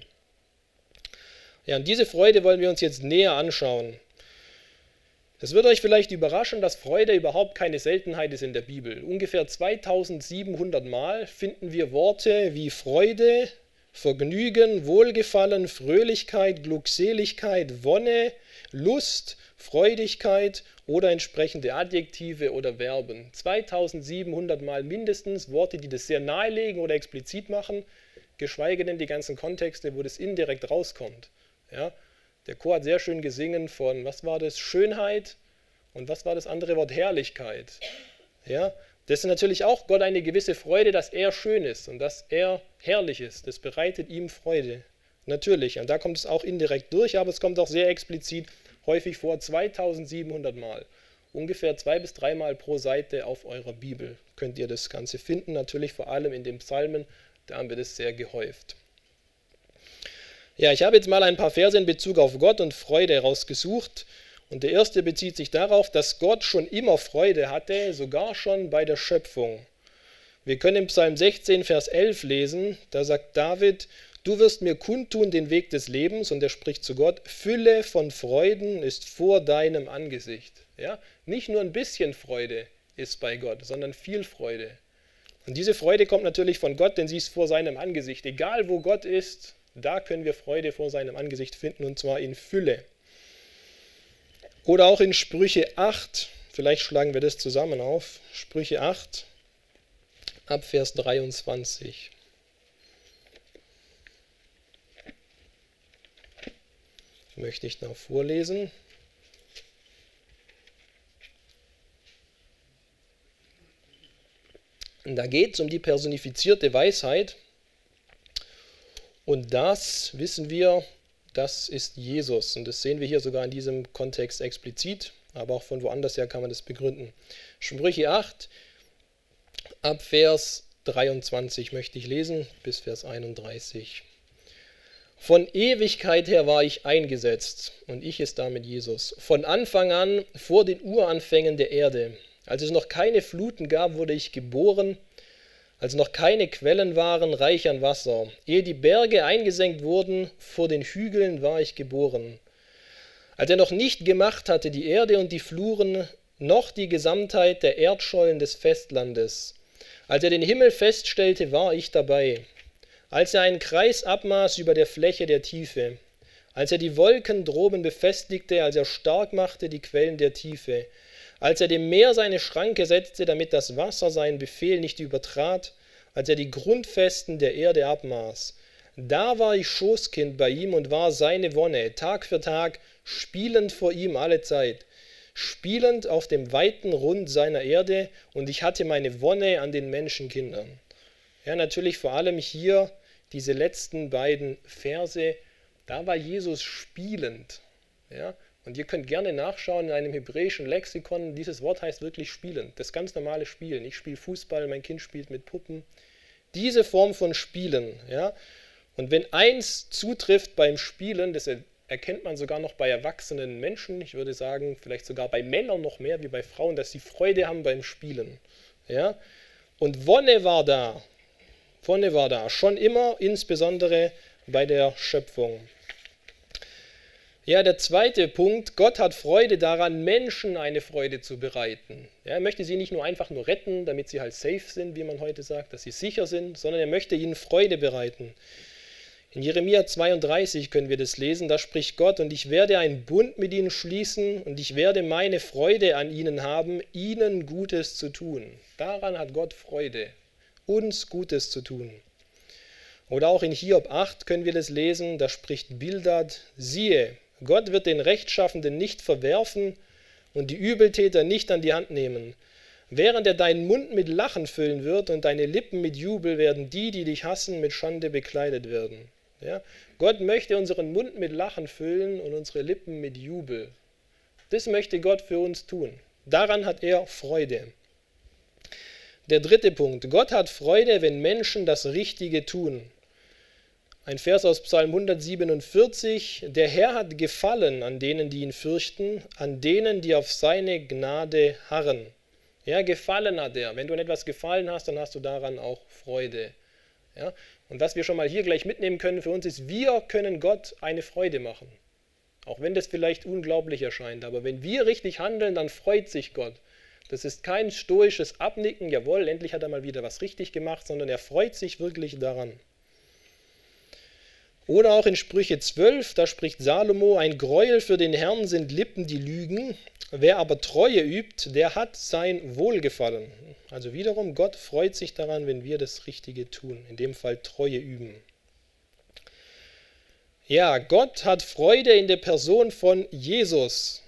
Ja, und diese Freude wollen wir uns jetzt näher anschauen. Es wird euch vielleicht überraschen, dass Freude überhaupt keine Seltenheit ist in der Bibel. Ungefähr 2700 Mal finden wir Worte wie Freude, Vergnügen, Wohlgefallen, Fröhlichkeit, Glückseligkeit, Wonne, Lust, Freudigkeit oder entsprechende Adjektive oder Verben. 2700 Mal mindestens Worte, die das sehr nahelegen oder explizit machen, geschweige denn die ganzen Kontexte, wo das indirekt rauskommt. Ja? Der Chor hat sehr schön gesungen von, was war das, Schönheit und was war das andere Wort, Herrlichkeit. Ja? Das ist natürlich auch Gott eine gewisse Freude, dass er schön ist und dass er herrlich ist. Das bereitet ihm Freude. Natürlich. Und da kommt es auch indirekt durch, aber es kommt auch sehr explizit häufig vor, 2700 Mal. Ungefähr zwei bis dreimal pro Seite auf eurer Bibel könnt ihr das Ganze finden. Natürlich vor allem in den Psalmen, da haben wir das sehr gehäuft. Ja, ich habe jetzt mal ein paar Verse in Bezug auf Gott und Freude rausgesucht. Und der erste bezieht sich darauf, dass Gott schon immer Freude hatte, sogar schon bei der Schöpfung. Wir können im Psalm 16, Vers 11 lesen, da sagt David, Du wirst mir kundtun den Weg des Lebens, und er spricht zu Gott, Fülle von Freuden ist vor deinem Angesicht. Ja? Nicht nur ein bisschen Freude ist bei Gott, sondern viel Freude. Und diese Freude kommt natürlich von Gott, denn sie ist vor seinem Angesicht. Egal wo Gott ist, da können wir Freude vor seinem Angesicht finden, und zwar in Fülle. Oder auch in Sprüche 8, vielleicht schlagen wir das zusammen auf, Sprüche 8, ab Vers 23. möchte ich noch vorlesen. Da geht es um die personifizierte Weisheit. Und das wissen wir, das ist Jesus. Und das sehen wir hier sogar in diesem Kontext explizit, aber auch von woanders her kann man das begründen. Sprüche 8, ab Vers 23 möchte ich lesen, bis Vers 31. Von Ewigkeit her war ich eingesetzt, und ich ist damit Jesus. Von Anfang an, vor den Uranfängen der Erde. Als es noch keine Fluten gab, wurde ich geboren, als noch keine Quellen waren, reich an Wasser. Ehe die Berge eingesenkt wurden, vor den Hügeln war ich geboren. Als er noch nicht gemacht hatte die Erde und die Fluren, noch die Gesamtheit der Erdschollen des Festlandes. Als er den Himmel feststellte, war ich dabei als er einen Kreis abmaß über der Fläche der Tiefe, als er die Wolken droben befestigte, als er stark machte die Quellen der Tiefe, als er dem Meer seine Schranke setzte, damit das Wasser seinen Befehl nicht übertrat, als er die Grundfesten der Erde abmaß. Da war ich Schoßkind bei ihm und war seine Wonne, Tag für Tag, spielend vor ihm alle Zeit, spielend auf dem weiten Rund seiner Erde, und ich hatte meine Wonne an den Menschenkindern. Ja, natürlich vor allem hier diese letzten beiden Verse, da war Jesus spielend. Ja? Und ihr könnt gerne nachschauen in einem hebräischen Lexikon, dieses Wort heißt wirklich spielend, das ganz normale Spielen. Ich spiele Fußball, mein Kind spielt mit Puppen. Diese Form von Spielen. Ja? Und wenn eins zutrifft beim Spielen, das erkennt man sogar noch bei erwachsenen Menschen, ich würde sagen, vielleicht sogar bei Männern noch mehr wie bei Frauen, dass sie Freude haben beim Spielen. Ja? Und Wonne war da. Vorne war da, schon immer, insbesondere bei der Schöpfung. Ja, der zweite Punkt, Gott hat Freude daran, Menschen eine Freude zu bereiten. Er möchte sie nicht nur einfach nur retten, damit sie halt safe sind, wie man heute sagt, dass sie sicher sind, sondern er möchte ihnen Freude bereiten. In Jeremia 32 können wir das lesen, da spricht Gott, und ich werde einen Bund mit ihnen schließen und ich werde meine Freude an ihnen haben, ihnen Gutes zu tun. Daran hat Gott Freude uns Gutes zu tun. Oder auch in Hiob 8 können wir das lesen, da spricht Bildad, siehe, Gott wird den Rechtschaffenden nicht verwerfen und die Übeltäter nicht an die Hand nehmen. Während er deinen Mund mit Lachen füllen wird und deine Lippen mit Jubel, werden die, die dich hassen, mit Schande bekleidet werden. Ja? Gott möchte unseren Mund mit Lachen füllen und unsere Lippen mit Jubel. Das möchte Gott für uns tun. Daran hat er Freude. Der dritte Punkt. Gott hat Freude, wenn Menschen das Richtige tun. Ein Vers aus Psalm 147. Der Herr hat Gefallen an denen, die ihn fürchten, an denen, die auf seine Gnade harren. Ja, Gefallen hat er. Wenn du an etwas gefallen hast, dann hast du daran auch Freude. Ja? Und was wir schon mal hier gleich mitnehmen können für uns ist, wir können Gott eine Freude machen. Auch wenn das vielleicht unglaublich erscheint. Aber wenn wir richtig handeln, dann freut sich Gott. Das ist kein stoisches Abnicken, jawohl, endlich hat er mal wieder was richtig gemacht, sondern er freut sich wirklich daran. Oder auch in Sprüche 12, da spricht Salomo, ein Gräuel für den Herrn sind Lippen, die lügen, wer aber Treue übt, der hat sein Wohlgefallen. Also wiederum, Gott freut sich daran, wenn wir das Richtige tun, in dem Fall Treue üben. Ja, Gott hat Freude in der Person von Jesus.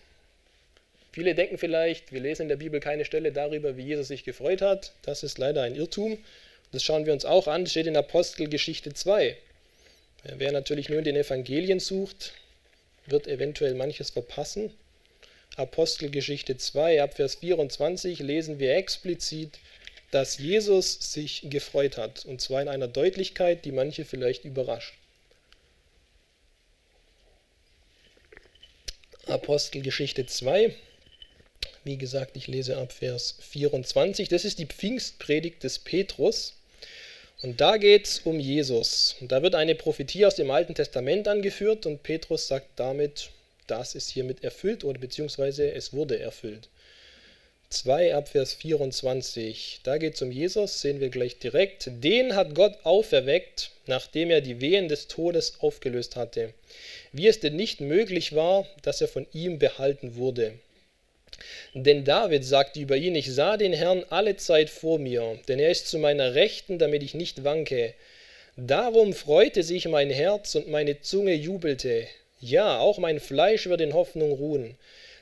Viele denken vielleicht, wir lesen in der Bibel keine Stelle darüber, wie Jesus sich gefreut hat. Das ist leider ein Irrtum. Das schauen wir uns auch an, steht in Apostelgeschichte 2. Wer natürlich nur in den Evangelien sucht, wird eventuell manches verpassen. Apostelgeschichte 2, ab Vers 24 lesen wir explizit, dass Jesus sich gefreut hat, und zwar in einer Deutlichkeit, die manche vielleicht überrascht. Apostelgeschichte 2, wie gesagt, ich lese ab Vers 24, das ist die Pfingstpredigt des Petrus. Und da geht es um Jesus. Und da wird eine Prophetie aus dem Alten Testament angeführt und Petrus sagt damit, das ist hiermit erfüllt oder beziehungsweise es wurde erfüllt. 2 ab Vers 24, da geht es um Jesus, sehen wir gleich direkt. Den hat Gott auferweckt, nachdem er die Wehen des Todes aufgelöst hatte. Wie es denn nicht möglich war, dass er von ihm behalten wurde. Denn David sagte über ihn, ich sah den Herrn alle Zeit vor mir, denn er ist zu meiner Rechten, damit ich nicht wanke. Darum freute sich mein Herz und meine Zunge jubelte. Ja, auch mein Fleisch wird in Hoffnung ruhen.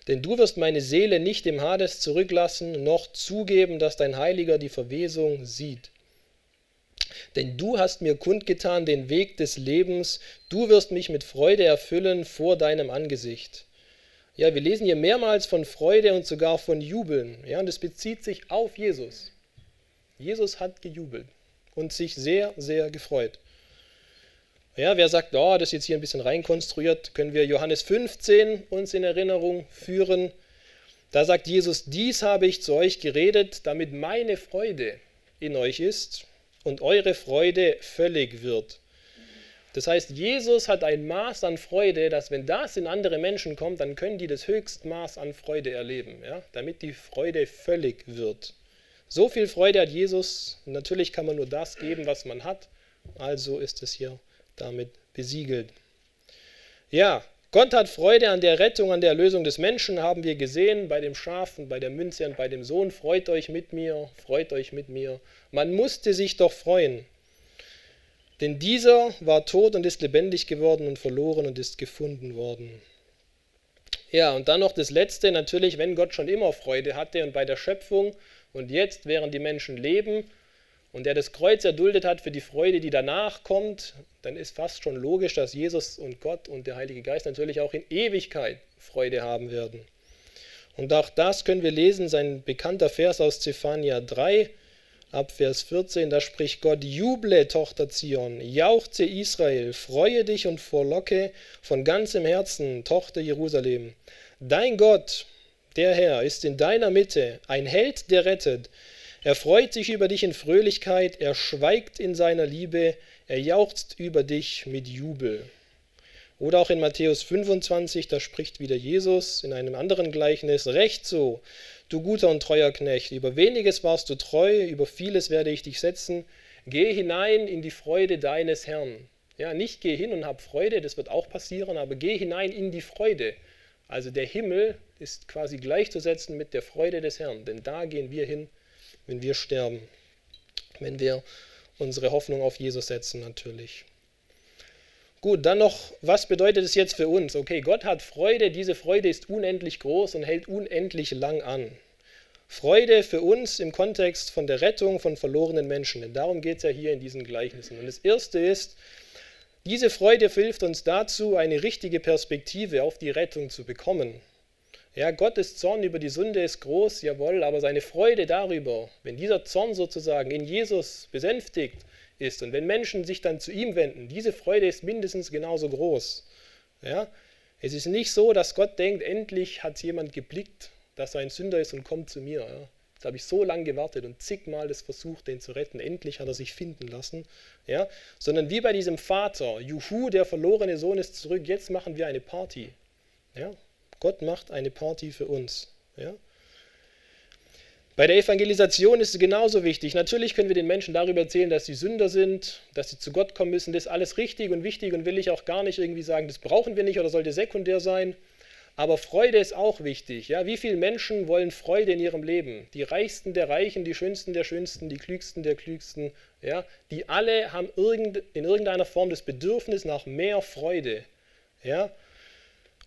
Denn du wirst meine Seele nicht im Hades zurücklassen, noch zugeben, dass dein Heiliger die Verwesung sieht. Denn du hast mir kundgetan den Weg des Lebens, du wirst mich mit Freude erfüllen vor deinem Angesicht. Ja, wir lesen hier mehrmals von Freude und sogar von Jubeln. Ja, und es bezieht sich auf Jesus. Jesus hat gejubelt und sich sehr, sehr gefreut. Ja, wer sagt, oh, das ist jetzt hier ein bisschen reinkonstruiert, können wir Johannes 15 uns in Erinnerung führen. Da sagt Jesus, dies habe ich zu euch geredet, damit meine Freude in euch ist und eure Freude völlig wird. Das heißt, Jesus hat ein Maß an Freude, dass wenn das in andere Menschen kommt, dann können die das höchste Maß an Freude erleben, ja? damit die Freude völlig wird. So viel Freude hat Jesus. Natürlich kann man nur das geben, was man hat. Also ist es hier damit besiegelt. Ja, Gott hat Freude an der Rettung, an der Erlösung des Menschen, haben wir gesehen bei dem Schaf und bei der Münze und bei dem Sohn. Freut euch mit mir, freut euch mit mir. Man musste sich doch freuen. Denn dieser war tot und ist lebendig geworden und verloren und ist gefunden worden. Ja, und dann noch das Letzte, natürlich, wenn Gott schon immer Freude hatte und bei der Schöpfung und jetzt, während die Menschen leben und er das Kreuz erduldet hat für die Freude, die danach kommt, dann ist fast schon logisch, dass Jesus und Gott und der Heilige Geist natürlich auch in Ewigkeit Freude haben werden. Und auch das können wir lesen, sein bekannter Vers aus Zephania 3, ab Vers 14, da spricht Gott, juble, Tochter Zion, jauchze Israel, freue dich und vorlocke von ganzem Herzen, Tochter Jerusalem. Dein Gott, der Herr, ist in deiner Mitte, ein Held, der rettet. Er freut sich über dich in Fröhlichkeit, er schweigt in seiner Liebe, er jauchzt über dich mit Jubel. Oder auch in Matthäus 25, da spricht wieder Jesus in einem anderen Gleichnis, recht so, Du guter und treuer Knecht, über weniges warst du treu, über vieles werde ich dich setzen. Geh hinein in die Freude deines Herrn. Ja, nicht geh hin und hab Freude, das wird auch passieren, aber geh hinein in die Freude. Also der Himmel ist quasi gleichzusetzen mit der Freude des Herrn, denn da gehen wir hin, wenn wir sterben, wenn wir unsere Hoffnung auf Jesus setzen natürlich. Gut, dann noch, was bedeutet es jetzt für uns? Okay, Gott hat Freude, diese Freude ist unendlich groß und hält unendlich lang an. Freude für uns im Kontext von der Rettung von verlorenen Menschen, denn darum geht es ja hier in diesen Gleichnissen. Und das Erste ist, diese Freude hilft uns dazu, eine richtige Perspektive auf die Rettung zu bekommen. Ja, Gottes Zorn über die Sünde ist groß, jawohl, aber seine Freude darüber, wenn dieser Zorn sozusagen in Jesus besänftigt ist. Und wenn Menschen sich dann zu ihm wenden, diese Freude ist mindestens genauso groß. Ja? Es ist nicht so, dass Gott denkt, endlich hat jemand geblickt, dass er ein Sünder ist und kommt zu mir. Ja? Jetzt habe ich so lange gewartet und zigmal das versucht, den zu retten. Endlich hat er sich finden lassen. Ja? Sondern wie bei diesem Vater, Juhu, der verlorene Sohn ist zurück, jetzt machen wir eine Party. Ja? Gott macht eine Party für uns. Ja? Bei der Evangelisation ist es genauso wichtig. Natürlich können wir den Menschen darüber erzählen, dass sie Sünder sind, dass sie zu Gott kommen müssen. Das ist alles richtig und wichtig und will ich auch gar nicht irgendwie sagen, das brauchen wir nicht oder sollte sekundär sein. Aber Freude ist auch wichtig. Ja? Wie viele Menschen wollen Freude in ihrem Leben? Die Reichsten der Reichen, die Schönsten der Schönsten, die Klügsten der Klügsten. Ja? Die alle haben irgend, in irgendeiner Form das Bedürfnis nach mehr Freude. Ja?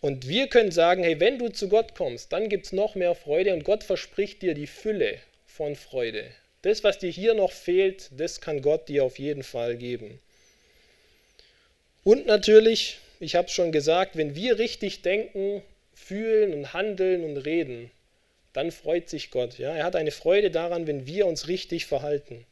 Und wir können sagen, hey, wenn du zu Gott kommst, dann gibt es noch mehr Freude und Gott verspricht dir die Fülle von Freude. Das, was dir hier noch fehlt, das kann Gott dir auf jeden Fall geben. Und natürlich, ich habe es schon gesagt, wenn wir richtig denken, fühlen und handeln und reden, dann freut sich Gott. Ja? Er hat eine Freude daran, wenn wir uns richtig verhalten.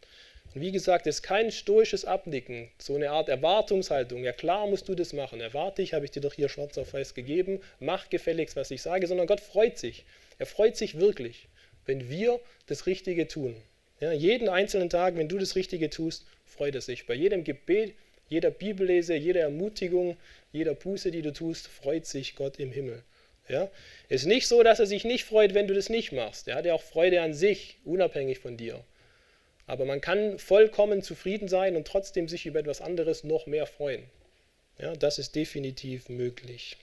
Und wie gesagt, es ist kein stoisches Abnicken, so eine Art Erwartungshaltung. Ja klar musst du das machen. Erwarte ich, habe ich dir doch hier schwarz auf weiß gegeben. Mach gefälligst, was ich sage, sondern Gott freut sich. Er freut sich wirklich, wenn wir das Richtige tun. Ja, jeden einzelnen Tag, wenn du das Richtige tust, freut er sich. Bei jedem Gebet, jeder Bibellese, jeder Ermutigung, jeder Buße, die du tust, freut sich Gott im Himmel. Ja? Es ist nicht so, dass er sich nicht freut, wenn du das nicht machst. Er hat ja auch Freude an sich, unabhängig von dir. Aber man kann vollkommen zufrieden sein und trotzdem sich über etwas anderes noch mehr freuen. Ja, das ist definitiv möglich.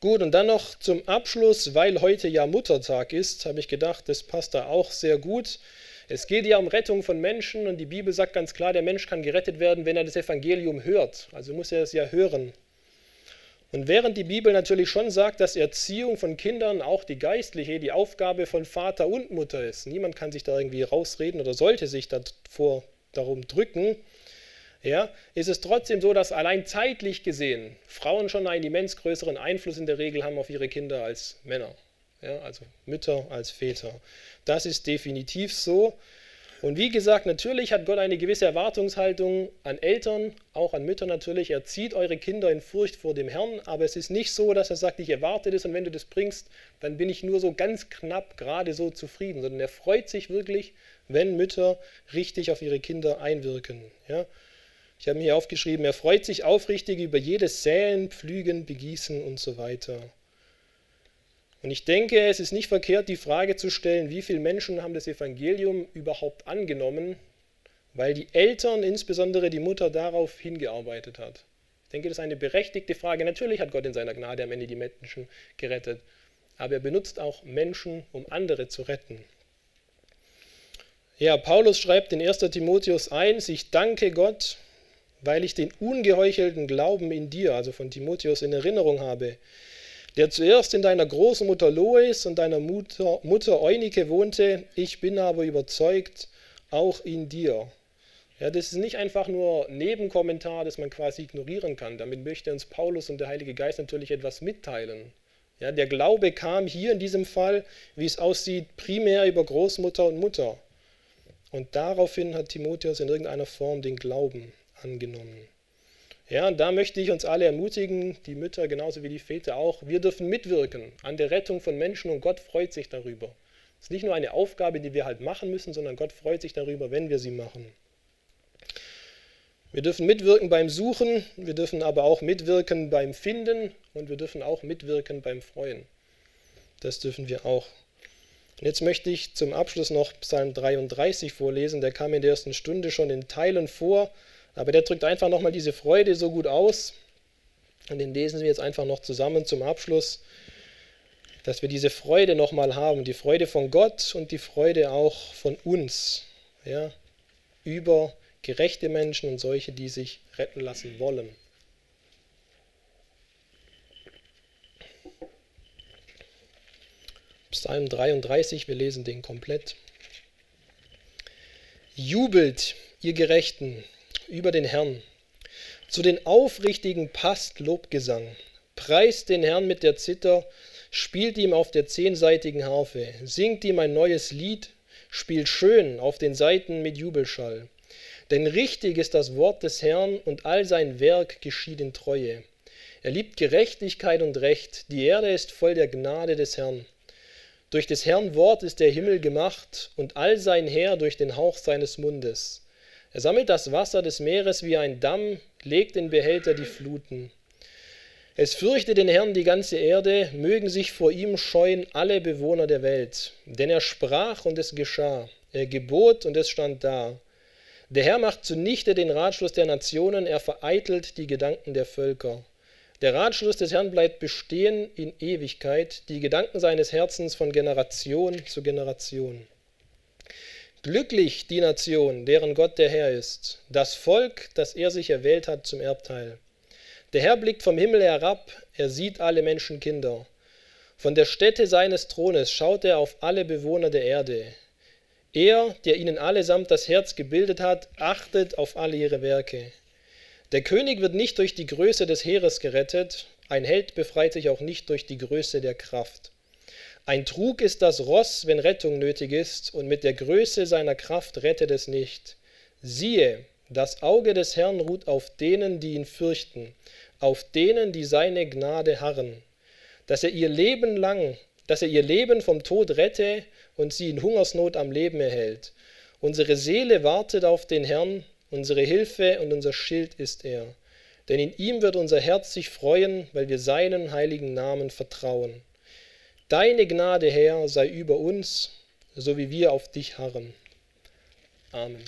Gut, und dann noch zum Abschluss, weil heute ja Muttertag ist, habe ich gedacht, das passt da auch sehr gut. Es geht ja um Rettung von Menschen und die Bibel sagt ganz klar, der Mensch kann gerettet werden, wenn er das Evangelium hört. Also muss er es ja hören. Und während die Bibel natürlich schon sagt, dass Erziehung von Kindern auch die geistliche, die Aufgabe von Vater und Mutter ist, niemand kann sich da irgendwie rausreden oder sollte sich davor darum drücken, ja, ist es trotzdem so, dass allein zeitlich gesehen Frauen schon einen immens größeren Einfluss in der Regel haben auf ihre Kinder als Männer. Ja, also Mütter als Väter. Das ist definitiv so. Und wie gesagt, natürlich hat Gott eine gewisse Erwartungshaltung an Eltern, auch an Mütter natürlich. Er zieht eure Kinder in Furcht vor dem Herrn, aber es ist nicht so, dass er sagt, ich erwarte das und wenn du das bringst, dann bin ich nur so ganz knapp gerade so zufrieden, sondern er freut sich wirklich, wenn Mütter richtig auf ihre Kinder einwirken. Ja? Ich habe mir hier aufgeschrieben, er freut sich aufrichtig über jedes Säen, Pflügen, Begießen und so weiter. Und ich denke, es ist nicht verkehrt, die Frage zu stellen, wie viele Menschen haben das Evangelium überhaupt angenommen, weil die Eltern, insbesondere die Mutter, darauf hingearbeitet hat. Ich denke, das ist eine berechtigte Frage. Natürlich hat Gott in seiner Gnade am Ende die Menschen gerettet, aber er benutzt auch Menschen, um andere zu retten. Ja, Paulus schreibt in 1 Timotheus 1, ich danke Gott, weil ich den ungeheuchelten Glauben in dir, also von Timotheus, in Erinnerung habe der zuerst in deiner Großmutter Lois und deiner Mutter, Mutter Eunike wohnte, ich bin aber überzeugt, auch in dir. Ja, das ist nicht einfach nur Nebenkommentar, das man quasi ignorieren kann. Damit möchte uns Paulus und der Heilige Geist natürlich etwas mitteilen. Ja, der Glaube kam hier in diesem Fall, wie es aussieht, primär über Großmutter und Mutter. Und daraufhin hat Timotheus in irgendeiner Form den Glauben angenommen. Ja, und da möchte ich uns alle ermutigen, die Mütter genauso wie die Väter auch, wir dürfen mitwirken an der Rettung von Menschen und Gott freut sich darüber. Es ist nicht nur eine Aufgabe, die wir halt machen müssen, sondern Gott freut sich darüber, wenn wir sie machen. Wir dürfen mitwirken beim Suchen, wir dürfen aber auch mitwirken beim Finden und wir dürfen auch mitwirken beim Freuen. Das dürfen wir auch. Und jetzt möchte ich zum Abschluss noch Psalm 33 vorlesen. Der kam in der ersten Stunde schon in Teilen vor. Aber der drückt einfach nochmal diese Freude so gut aus. Und den lesen wir jetzt einfach noch zusammen zum Abschluss, dass wir diese Freude nochmal haben, die Freude von Gott und die Freude auch von uns, ja, über gerechte Menschen und solche, die sich retten lassen wollen. Psalm 33, wir lesen den komplett. Jubelt, ihr Gerechten, über den Herrn. Zu den Aufrichtigen passt Lobgesang. Preist den Herrn mit der Zither, spielt ihm auf der zehnseitigen Harfe, singt ihm ein neues Lied, spielt schön auf den Saiten mit Jubelschall. Denn richtig ist das Wort des Herrn und all sein Werk geschieht in Treue. Er liebt Gerechtigkeit und Recht, die Erde ist voll der Gnade des Herrn. Durch des Herrn Wort ist der Himmel gemacht und all sein Heer durch den Hauch seines Mundes. Er sammelt das Wasser des Meeres wie ein Damm, legt in Behälter die Fluten. Es fürchte den Herrn die ganze Erde, mögen sich vor ihm scheuen alle Bewohner der Welt. Denn er sprach und es geschah, er gebot und es stand da. Der Herr macht zunichte den Ratschluss der Nationen, er vereitelt die Gedanken der Völker. Der Ratschluss des Herrn bleibt bestehen in Ewigkeit, die Gedanken seines Herzens von Generation zu Generation. Glücklich die Nation, deren Gott der Herr ist, das Volk, das er sich erwählt hat zum Erbteil. Der Herr blickt vom Himmel herab, er sieht alle Menschenkinder. Von der Stätte seines Thrones schaut er auf alle Bewohner der Erde. Er, der ihnen allesamt das Herz gebildet hat, achtet auf alle ihre Werke. Der König wird nicht durch die Größe des Heeres gerettet, ein Held befreit sich auch nicht durch die Größe der Kraft. Ein Trug ist das Ross, wenn Rettung nötig ist, und mit der Größe seiner Kraft rettet es nicht. Siehe, das Auge des Herrn ruht auf denen, die ihn fürchten, auf denen, die seine Gnade harren, dass er ihr Leben lang, dass er ihr Leben vom Tod rette und sie in Hungersnot am Leben erhält. Unsere Seele wartet auf den Herrn, unsere Hilfe und unser Schild ist er. Denn in ihm wird unser Herz sich freuen, weil wir seinen heiligen Namen vertrauen. Deine Gnade, Herr, sei über uns, so wie wir auf dich harren. Amen.